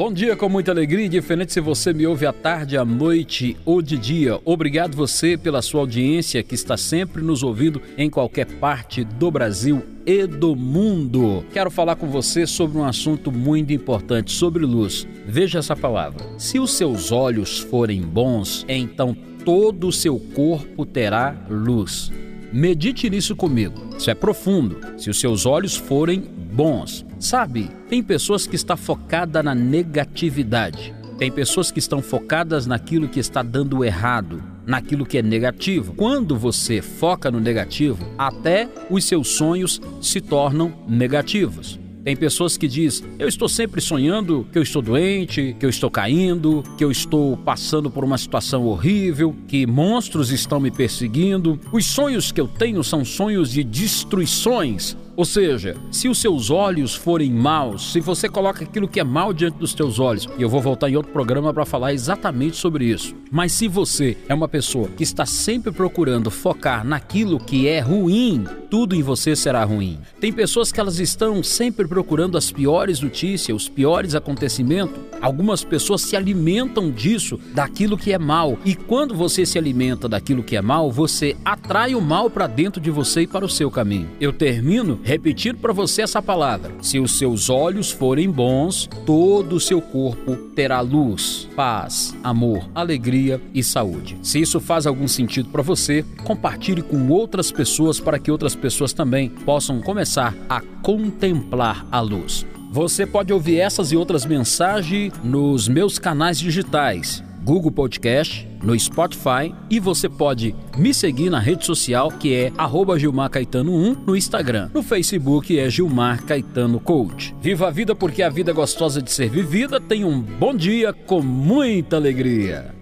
Bom dia com muita alegria, diferente se você me ouve à tarde, à noite ou de dia. Obrigado você pela sua audiência que está sempre nos ouvindo em qualquer parte do Brasil e do mundo. Quero falar com você sobre um assunto muito importante, sobre luz. Veja essa palavra. Se os seus olhos forem bons, então todo o seu corpo terá luz. Medite nisso comigo. Isso é profundo. Se os seus olhos forem bons. Sabe, tem pessoas que estão focadas na negatividade. Tem pessoas que estão focadas naquilo que está dando errado, naquilo que é negativo. Quando você foca no negativo, até os seus sonhos se tornam negativos. Tem pessoas que diz: "Eu estou sempre sonhando que eu estou doente, que eu estou caindo, que eu estou passando por uma situação horrível, que monstros estão me perseguindo. Os sonhos que eu tenho são sonhos de destruições, ou seja, se os seus olhos forem maus, se você coloca aquilo que é mal diante dos teus olhos, e eu vou voltar em outro programa para falar exatamente sobre isso. Mas se você é uma pessoa que está sempre procurando focar naquilo que é ruim, tudo em você será ruim. Tem pessoas que elas estão sempre procurando as piores notícias, os piores acontecimentos. Algumas pessoas se alimentam disso, daquilo que é mal. E quando você se alimenta daquilo que é mal, você atrai o mal para dentro de você e para o seu caminho. Eu termino repetir para você essa palavra. Se os seus olhos forem bons, todo o seu corpo terá luz, paz, amor, alegria e saúde. Se isso faz algum sentido para você, compartilhe com outras pessoas para que outras pessoas também possam começar a contemplar a luz. Você pode ouvir essas e outras mensagens nos meus canais digitais Google Podcast, no Spotify e você pode me seguir na rede social que é Gilmar Caetano 1 no Instagram. No Facebook é Gilmar Caetano Coach. Viva a vida porque a vida é gostosa de ser vivida. Tenha um bom dia com muita alegria.